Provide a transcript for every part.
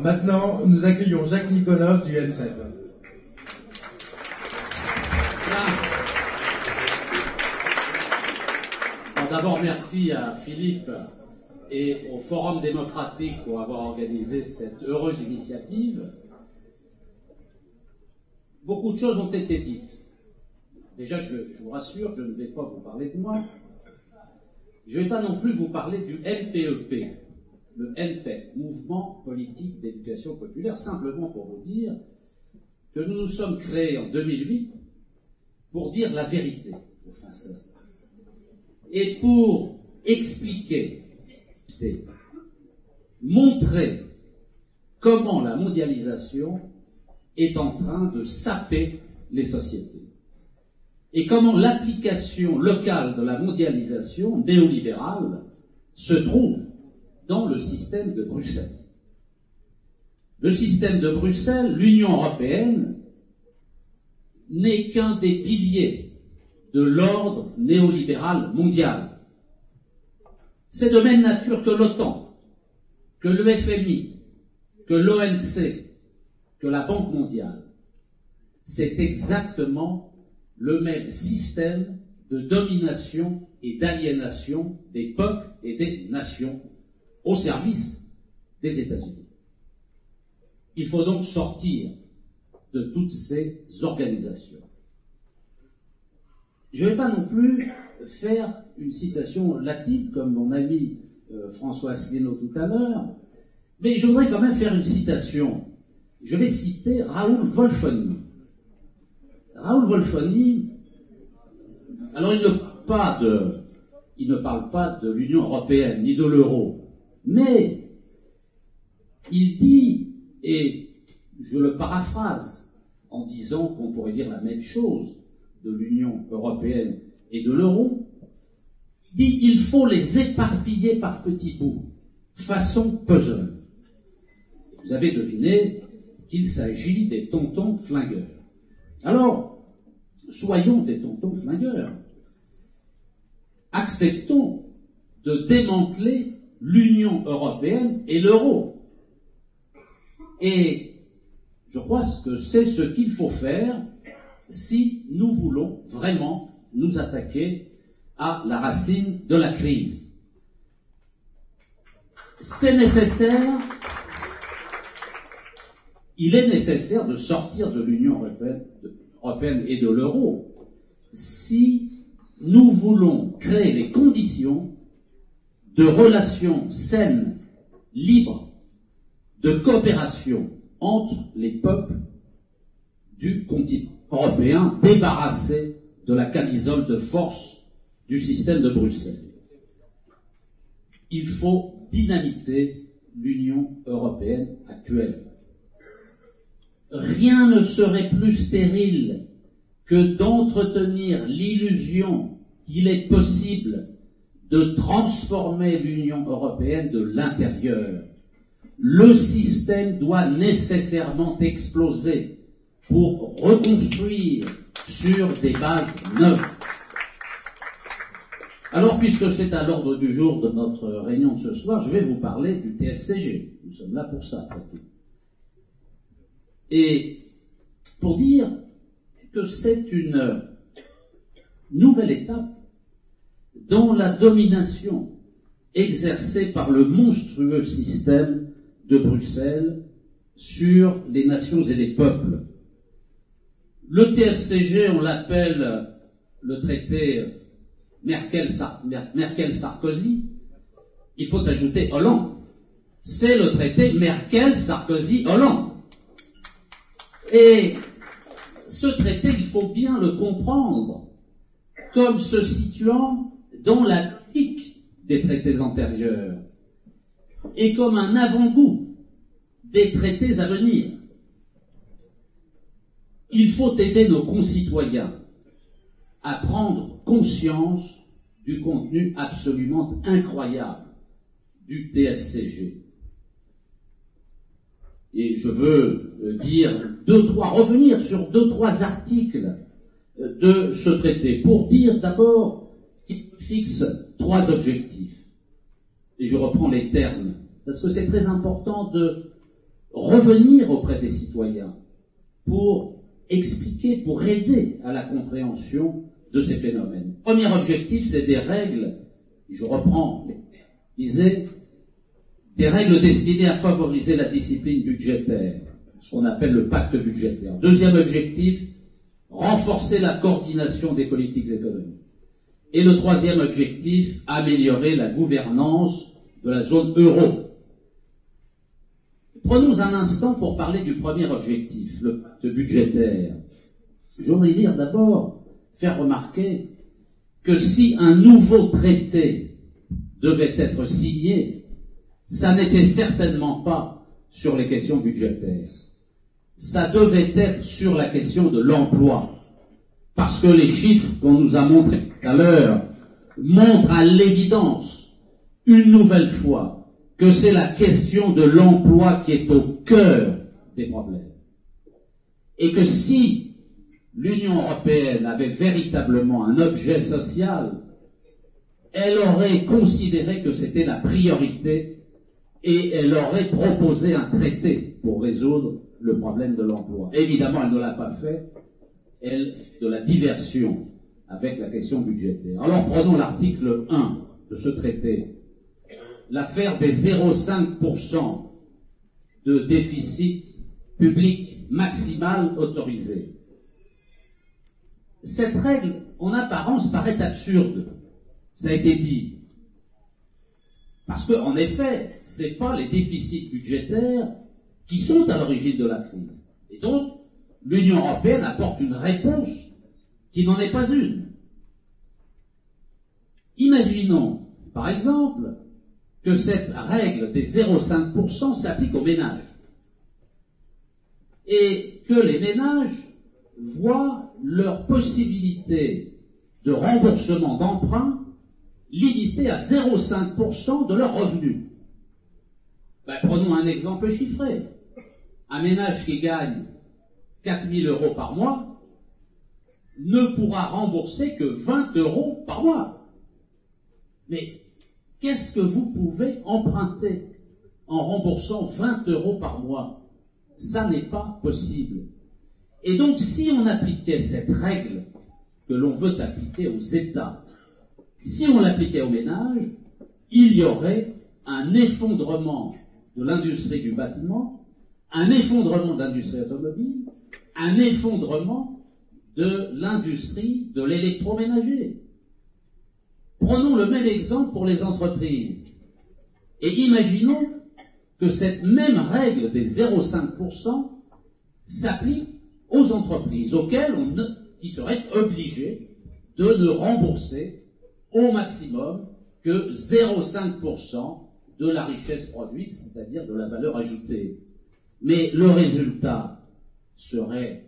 Maintenant, nous accueillons Jacques Nikonov du NPEP. D'abord, merci à Philippe et au Forum démocratique pour avoir organisé cette heureuse initiative. Beaucoup de choses ont été dites. Déjà, je, vous rassure, je ne vais pas vous parler de moi. Je ne vais pas non plus vous parler du MPEP, e le MPEP, Mouvement politique d'éducation populaire, simplement pour vous dire que nous nous sommes créés en 2008 pour dire la vérité aux Français et pour expliquer, montrer comment la mondialisation est en train de saper les sociétés et comment l'application locale de la mondialisation néolibérale se trouve dans le système de Bruxelles. Le système de Bruxelles, l'Union européenne, n'est qu'un des piliers de l'ordre néolibéral mondial. C'est de même nature que l'OTAN, que le FMI, que l'ONC, que la Banque mondiale. C'est exactement le même système de domination et d'aliénation des peuples et des nations au service des États-Unis. Il faut donc sortir de toutes ces organisations. Je ne vais pas non plus faire une citation latine comme mon ami euh, François Asselineau tout à l'heure, mais je voudrais quand même faire une citation. Je vais citer Raoul Wolfoni. Raoul Wolfoni, alors il ne, pas de, il ne parle pas de l'Union européenne ni de l'euro, mais il dit, et je le paraphrase en disant qu'on pourrait dire la même chose de l'Union européenne et de l'euro, dit il faut les éparpiller par petits bouts, façon puzzle. Vous avez deviné qu'il s'agit des tontons flingueurs. Alors, soyons des tontons flingueurs. Acceptons de démanteler l'Union européenne et l'euro. Et je crois que c'est ce qu'il faut faire si nous voulons vraiment nous attaquer à la racine de la crise. C'est nécessaire, il est nécessaire de sortir de l'Union européenne, et de l'euro si nous voulons créer les conditions de relations saines, libres, de coopération entre les peuples du continent européen débarrassé de la camisole de force du système de Bruxelles. Il faut dynamiter l'Union européenne actuelle. Rien ne serait plus stérile que d'entretenir l'illusion qu'il est possible de transformer l'Union européenne de l'intérieur. Le système doit nécessairement exploser pour reconstruire sur des bases neuves. Alors, puisque c'est à l'ordre du jour de notre réunion ce soir, je vais vous parler du TSCG. Nous sommes là pour ça, après tout. Et pour dire que c'est une nouvelle étape dans la domination exercée par le monstrueux système de Bruxelles sur les nations et les peuples. Le TSCG, on l'appelle le traité Merkel-Sarkozy. Il faut ajouter Hollande. C'est le traité Merkel-Sarkozy-Hollande. Et ce traité, il faut bien le comprendre comme se situant dans la pique des traités antérieurs et comme un avant-goût des traités à venir. Il faut aider nos concitoyens à prendre conscience du contenu absolument incroyable du TSCG. Et je veux euh, dire deux, trois, revenir sur deux, trois articles euh, de ce traité pour dire d'abord fixe trois objectifs. Et je reprends les termes, parce que c'est très important de revenir auprès des citoyens pour expliquer, pour aider à la compréhension de ces phénomènes. Premier objectif, c'est des règles, je reprends, disait, des règles destinées à favoriser la discipline budgétaire, ce qu'on appelle le pacte budgétaire. Deuxième objectif, renforcer la coordination des politiques économiques. Et le troisième objectif, améliorer la gouvernance de la zone euro. Prenons un instant pour parler du premier objectif, le pacte budgétaire. Je voudrais dire d'abord, faire remarquer que si un nouveau traité devait être signé, ça n'était certainement pas sur les questions budgétaires. Ça devait être sur la question de l'emploi. Parce que les chiffres qu'on nous a montrés tout à l'heure montrent à l'évidence, une nouvelle fois, que c'est la question de l'emploi qui est au cœur des problèmes. Et que si l'Union européenne avait véritablement un objet social, elle aurait considéré que c'était la priorité et elle aurait proposé un traité pour résoudre le problème de l'emploi. Évidemment, elle ne l'a pas fait, elle, de la diversion avec la question budgétaire. Alors prenons l'article 1 de ce traité. L'affaire des 0,5% de déficit public maximal autorisé. Cette règle, en apparence, paraît absurde. Ça a été dit. Parce qu'en effet, ce n'est pas les déficits budgétaires qui sont à l'origine de la crise. Et donc, l'Union européenne apporte une réponse qui n'en est pas une. Imaginons, par exemple, que cette règle des 0,5% s'applique aux ménages et que les ménages voient leur possibilité de remboursement d'emprunt limitée à 0,5% de leurs revenus. Ben, prenons un exemple chiffré. Un ménage qui gagne 4000 euros par mois ne pourra rembourser que 20 euros par mois. Mais qu'est-ce que vous pouvez emprunter en remboursant 20 euros par mois? Ça n'est pas possible. Et donc si on appliquait cette règle que l'on veut appliquer aux États, si on l'appliquait aux ménages, il y aurait un effondrement de l'industrie du bâtiment, un effondrement de l'industrie automobile, un effondrement de l'industrie de l'électroménager. Prenons le même exemple pour les entreprises. Et imaginons que cette même règle des 0,5% s'applique aux entreprises auxquelles on qui seraient obligées de ne rembourser au maximum que 0,5% de la richesse produite, c'est-à-dire de la valeur ajoutée. Mais le résultat serait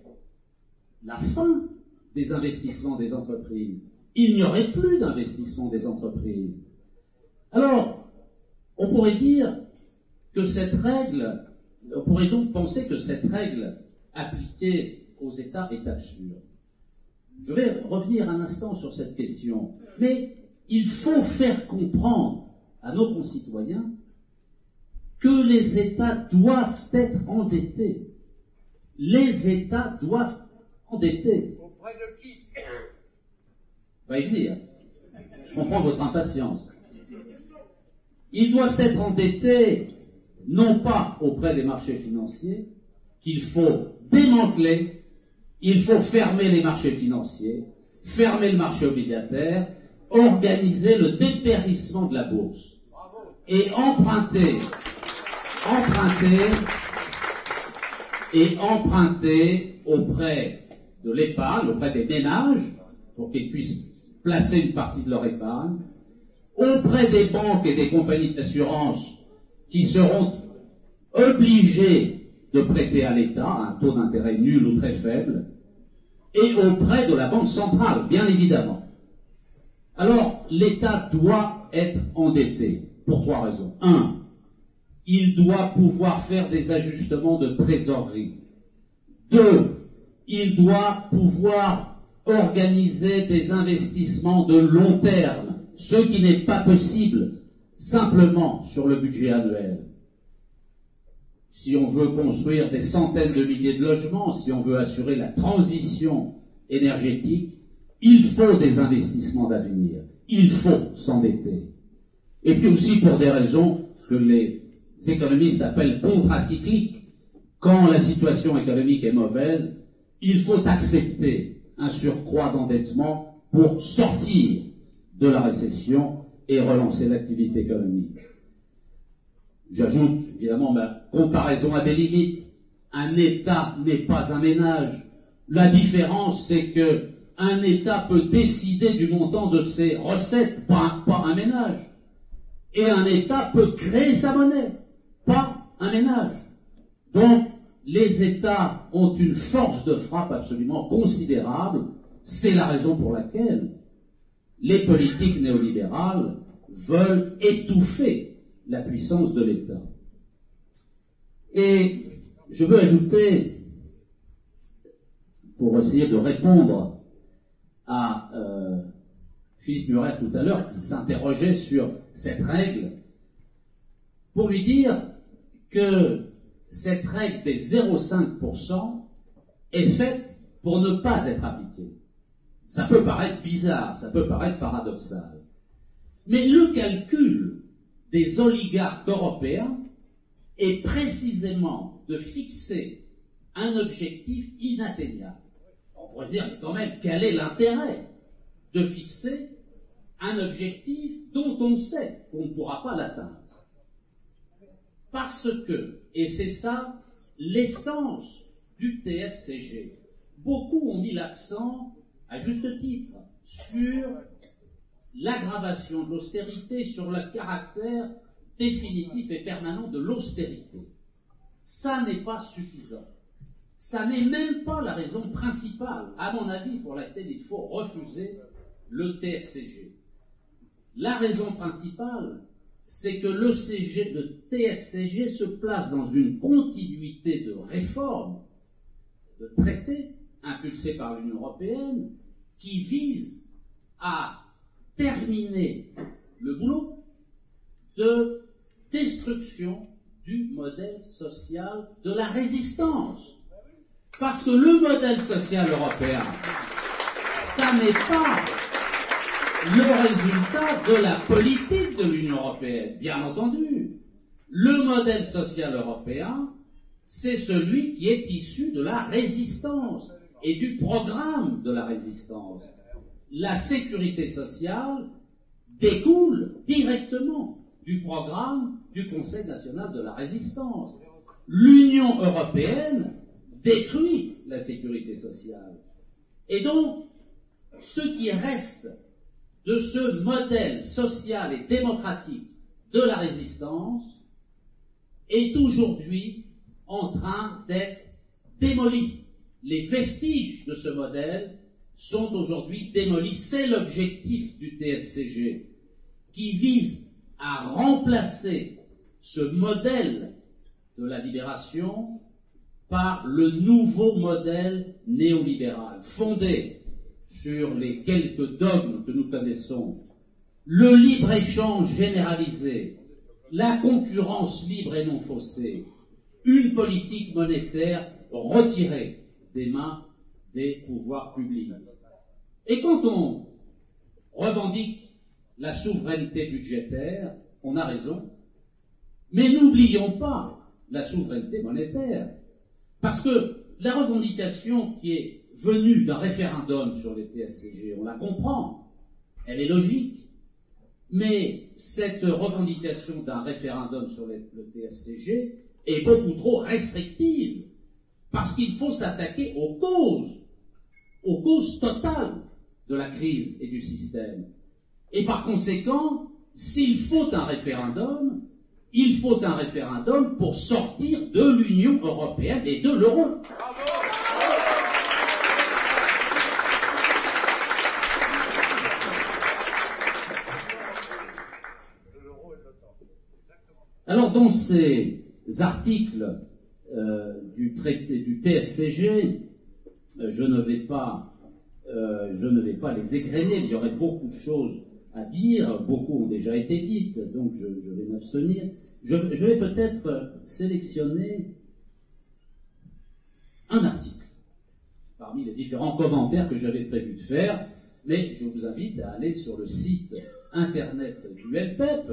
la fin des investissements des entreprises. Il n'y aurait plus d'investissement des entreprises. Alors, on pourrait dire que cette règle, on pourrait donc penser que cette règle appliquée aux États est absurde. Je vais revenir un instant sur cette question, mais il faut faire comprendre à nos concitoyens que les États doivent être endettés. Les États doivent être endettés. Auprès de qui Va y venir. Je comprends votre impatience. Ils doivent être endettés non pas auprès des marchés financiers, qu'il faut démanteler, il faut fermer les marchés financiers, fermer le marché obligataire, organiser le dépérissement de la bourse et emprunter, emprunter et emprunter auprès de l'épargne, auprès des ménages, pour qu'ils puissent placer une partie de leur épargne, auprès des banques et des compagnies d'assurance qui seront obligés de prêter à l'État un taux d'intérêt nul ou très faible, et auprès de la Banque centrale, bien évidemment. Alors, l'État doit être endetté pour trois raisons. Un, il doit pouvoir faire des ajustements de trésorerie. Deux, il doit pouvoir organiser des investissements de long terme, ce qui n'est pas possible simplement sur le budget annuel. si on veut construire des centaines de milliers de logements, si on veut assurer la transition énergétique, il faut des investissements d'avenir. Il faut s'endetter. Et puis aussi pour des raisons que les économistes appellent contracycliques. Quand la situation économique est mauvaise, il faut accepter un surcroît d'endettement pour sortir de la récession et relancer l'activité économique. J'ajoute évidemment ma comparaison à des limites. Un État n'est pas un ménage. La différence, c'est que un État peut décider du montant de ses recettes, pas un ménage. Et un État peut créer sa monnaie, pas un ménage. Donc, les États ont une force de frappe absolument considérable. C'est la raison pour laquelle les politiques néolibérales veulent étouffer la puissance de l'État. Et je veux ajouter, pour essayer de répondre à euh, Philippe Muret tout à l'heure, qui s'interrogeait sur cette règle, pour lui dire que cette règle des 0,5% est faite pour ne pas être appliquée. Ça peut paraître bizarre, ça peut paraître paradoxal. Mais le calcul des oligarques européens est précisément de fixer un objectif inatteignable. On pourrait dire quand même quel est l'intérêt de fixer un objectif dont on sait qu'on ne pourra pas l'atteindre? Parce que, et c'est ça l'essence du TSCG, beaucoup ont mis l'accent, à juste titre, sur l'aggravation de l'austérité, sur le caractère définitif et permanent de l'austérité. Ça n'est pas suffisant. Ça n'est même pas la raison principale, à mon avis, pour laquelle il faut refuser le TSCG. La raison principale, c'est que le, CG, le TSCG se place dans une continuité de réformes, de traités impulsés par l'Union européenne, qui visent à terminer le boulot de destruction du modèle social de la résistance. Parce que le modèle social européen, ça n'est pas le résultat de la politique de l'Union européenne, bien entendu. Le modèle social européen, c'est celui qui est issu de la résistance et du programme de la résistance. La sécurité sociale découle directement du programme du Conseil national de la résistance. L'Union européenne détruit la sécurité sociale. Et donc, ce qui reste de ce modèle social et démocratique de la résistance est aujourd'hui en train d'être démoli. Les vestiges de ce modèle sont aujourd'hui démolis. C'est l'objectif du TSCG qui vise à remplacer ce modèle de la libération par le nouveau modèle néolibéral, fondé sur les quelques dogmes que nous connaissons, le libre-échange généralisé, la concurrence libre et non faussée, une politique monétaire retirée des mains des pouvoirs publics. Et quand on revendique la souveraineté budgétaire, on a raison, mais n'oublions pas la souveraineté monétaire, parce que la revendication qui est venue d'un référendum sur les TSCG, on la comprend, elle est logique, mais cette revendication d'un référendum sur le TSCG est beaucoup trop restrictive, parce qu'il faut s'attaquer aux causes, aux causes totales de la crise et du système. Et par conséquent, s'il faut un référendum, il faut un référendum pour sortir de l'Union européenne et de l'euro. Alors dans ces articles euh, du traité du TSCG, euh, je ne vais pas, euh, je ne vais pas les égrener. Il y aurait beaucoup de choses à dire, beaucoup ont déjà été dites, donc je, vais m'abstenir. je, vais peut-être sélectionner un article parmi les différents commentaires que j'avais prévu de faire, mais je vous invite à aller sur le site internet du LPEP,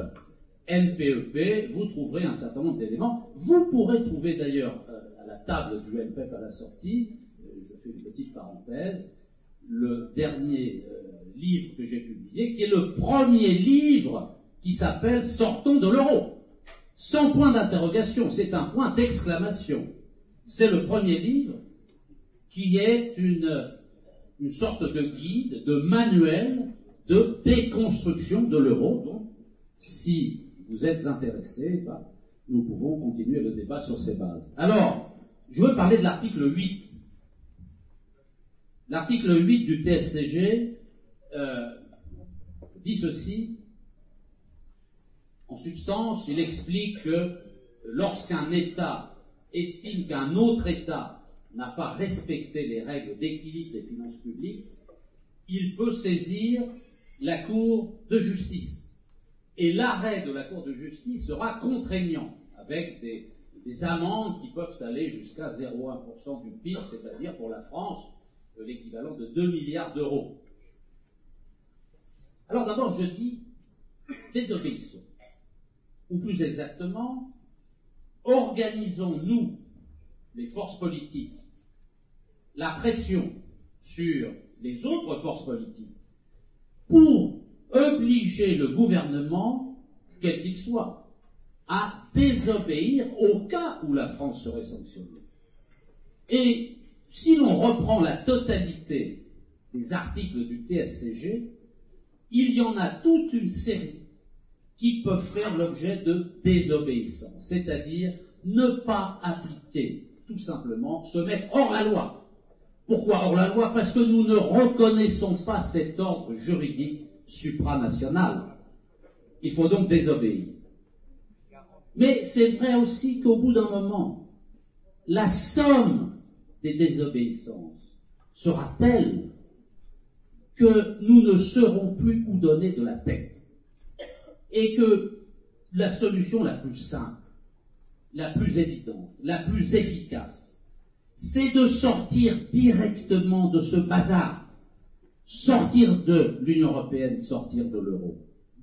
NPEP, vous trouverez un certain nombre d'éléments. Vous pourrez trouver d'ailleurs euh, à la table du LPEP à la sortie, euh, je fais une petite parenthèse, le dernier euh, livre que j'ai publié, qui est le premier livre qui s'appelle Sortons de l'euro. Sans point d'interrogation, c'est un point d'exclamation. C'est le premier livre qui est une, une sorte de guide, de manuel de déconstruction de l'euro. Donc, si vous êtes intéressé, bah, nous pouvons continuer le débat sur ces bases. Alors, je veux parler de l'article 8. L'article 8 du TSCG euh, dit ceci. En substance, il explique que lorsqu'un État estime qu'un autre État n'a pas respecté les règles d'équilibre des finances publiques, il peut saisir la Cour de justice. Et l'arrêt de la Cour de justice sera contraignant, avec des, amendes qui peuvent aller jusqu'à 0,1% du PIB, c'est-à-dire pour la France l'équivalent de 2 milliards d'euros. Alors d'abord, je dis désobéissons. Ou plus exactement, organisons-nous, les forces politiques, la pression sur les autres forces politiques pour le gouvernement, quel qu'il soit, à désobéir au cas où la France serait sanctionnée. Et si l'on reprend la totalité des articles du TSCG, il y en a toute une série qui peuvent faire l'objet de désobéissance, c'est-à-dire ne pas appliquer, tout simplement, se mettre hors la loi. Pourquoi hors la loi? Parce que nous ne reconnaissons pas cet ordre juridique supranational. Il faut donc désobéir. Mais c'est vrai aussi qu'au bout d'un moment, la somme des désobéissances sera telle que nous ne serons plus où donner de la tête. Et que la solution la plus simple, la plus évidente, la plus efficace, c'est de sortir directement de ce bazar. Sortir de l'Union européenne, sortir de l'euro.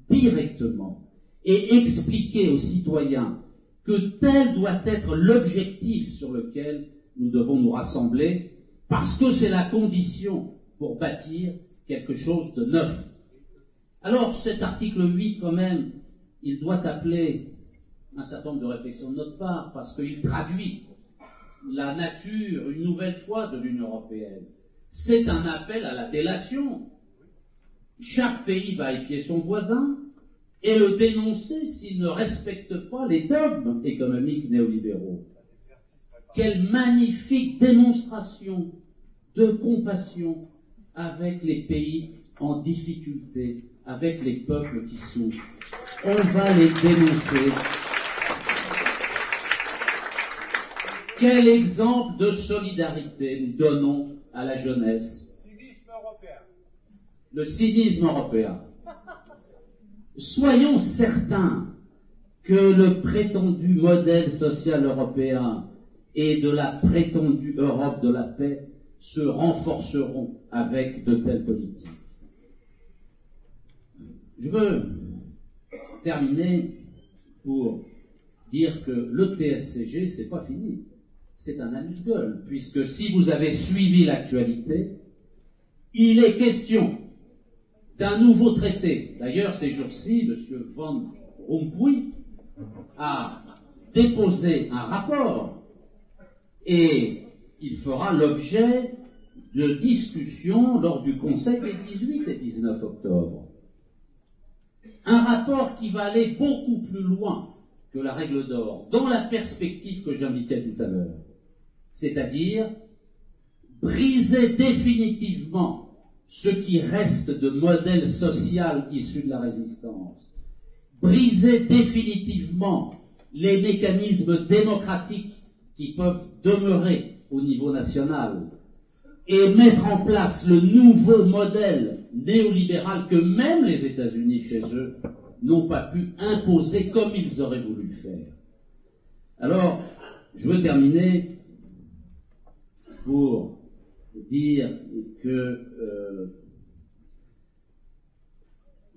Directement. Et expliquer aux citoyens que tel doit être l'objectif sur lequel nous devons nous rassembler, parce que c'est la condition pour bâtir quelque chose de neuf. Alors cet article 8, quand même, il doit appeler un certain nombre de réflexions de notre part, parce qu'il traduit la nature, une nouvelle fois, de l'Union européenne. C'est un appel à la délation. Chaque pays va épier son voisin et le dénoncer s'il ne respecte pas les dogmes économiques néolibéraux. Quelle magnifique démonstration de compassion avec les pays en difficulté, avec les peuples qui souffrent. On va les dénoncer Quel exemple de solidarité nous donnons à la jeunesse Cynisme européen. Le cynisme européen. Soyons certains que le prétendu modèle social européen et de la prétendue Europe de la paix se renforceront avec de telles politiques. Je veux terminer pour dire que le TSCG, c'est pas fini c'est un amuse-gueule, puisque si vous avez suivi l'actualité, il est question d'un nouveau traité. D'ailleurs, ces jours-ci, M. Van Rompuy a déposé un rapport et il fera l'objet de discussions lors du Conseil des 18 et 19 octobre. Un rapport qui va aller beaucoup plus loin que la règle d'or, dans la perspective que j'indiquais tout à l'heure c'est-à-dire briser définitivement ce qui reste de modèle social issu de la résistance, briser définitivement les mécanismes démocratiques qui peuvent demeurer au niveau national et mettre en place le nouveau modèle néolibéral que même les États-Unis chez eux n'ont pas pu imposer comme ils auraient voulu le faire. Alors, je veux terminer pour dire que euh,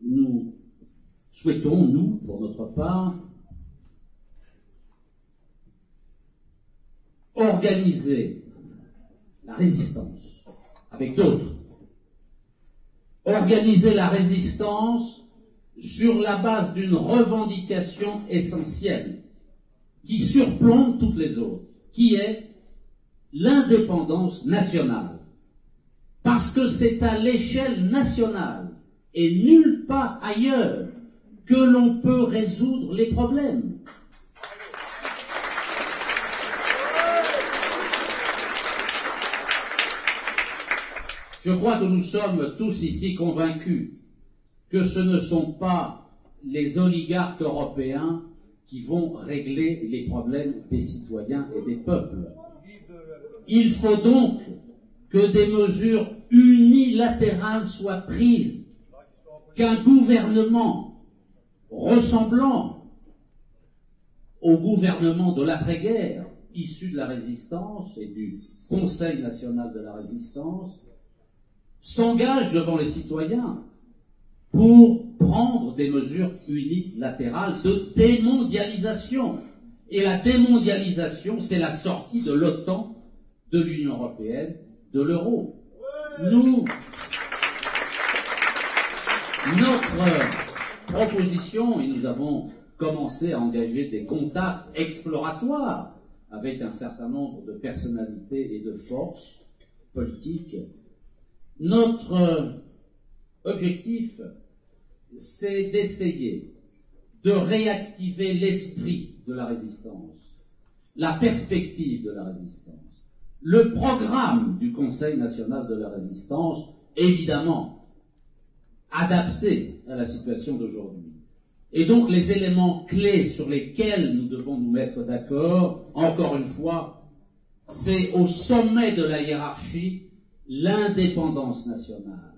nous souhaitons, nous, pour notre part, organiser la résistance avec d'autres. Organiser la résistance sur la base d'une revendication essentielle qui surplombe toutes les autres, qui est l'indépendance nationale. Parce que c'est à l'échelle nationale et nulle part ailleurs que l'on peut résoudre les problèmes. Je crois que nous sommes tous ici convaincus que ce ne sont pas les oligarques européens qui vont régler les problèmes des citoyens et des peuples. Il faut donc que des mesures unilatérales soient prises, qu'un gouvernement ressemblant au gouvernement de l'après-guerre, issu de la résistance et du Conseil national de la résistance, s'engage devant les citoyens pour prendre des mesures unilatérales de démondialisation. Et la démondialisation, c'est la sortie de l'OTAN, de l'Union européenne, de l'euro. Nous, notre proposition, et nous avons commencé à engager des contacts exploratoires avec un certain nombre de personnalités et de forces politiques notre objectif, c'est d'essayer de réactiver l'esprit de la résistance, la perspective de la résistance, le programme du Conseil national de la résistance, évidemment adapté à la situation d'aujourd'hui. Et donc les éléments clés sur lesquels nous devons nous mettre d'accord, encore une fois, c'est au sommet de la hiérarchie l'indépendance nationale.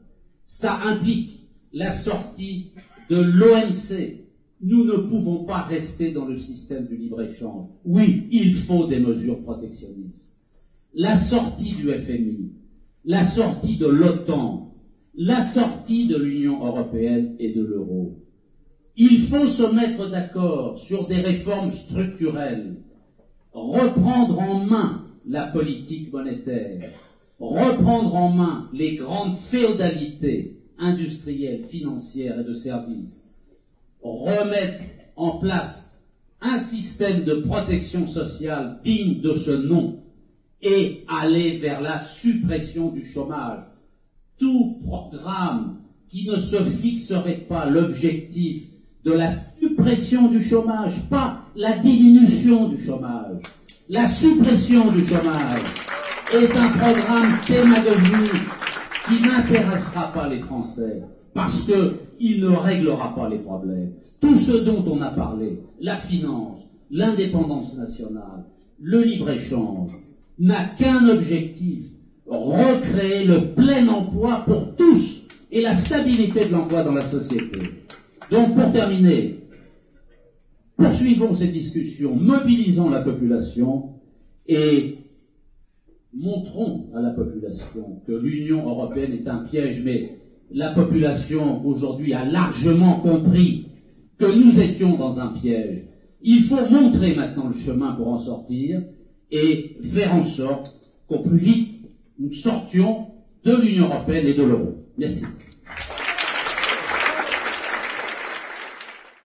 Ça implique la sortie de l'OMC. Nous ne pouvons pas rester dans le système du libre-échange. Oui, il faut des mesures protectionnistes. La sortie du FMI, la sortie de l'OTAN, la sortie de l'Union européenne et de l'euro. Il faut se mettre d'accord sur des réformes structurelles, reprendre en main la politique monétaire, reprendre en main les grandes féodalités industrielles, financières et de services, remettre en place un système de protection sociale digne de ce nom et aller vers la suppression du chômage. Tout programme qui ne se fixerait pas l'objectif de la suppression du chômage, pas la diminution du chômage, la suppression du chômage, est un programme démagogique qui n'intéressera pas les Français parce qu'il ne réglera pas les problèmes. Tout ce dont on a parlé, la finance, l'indépendance nationale, le libre-échange, n'a qu'un objectif, recréer le plein emploi pour tous et la stabilité de l'emploi dans la société. Donc pour terminer, poursuivons ces discussions, mobilisons la population et montrons à la population que l'Union européenne est un piège, mais la population aujourd'hui a largement compris que nous étions dans un piège. Il faut montrer maintenant le chemin pour en sortir et faire en sorte qu'au plus vite nous sortions de l'Union européenne et de l'euro. Merci.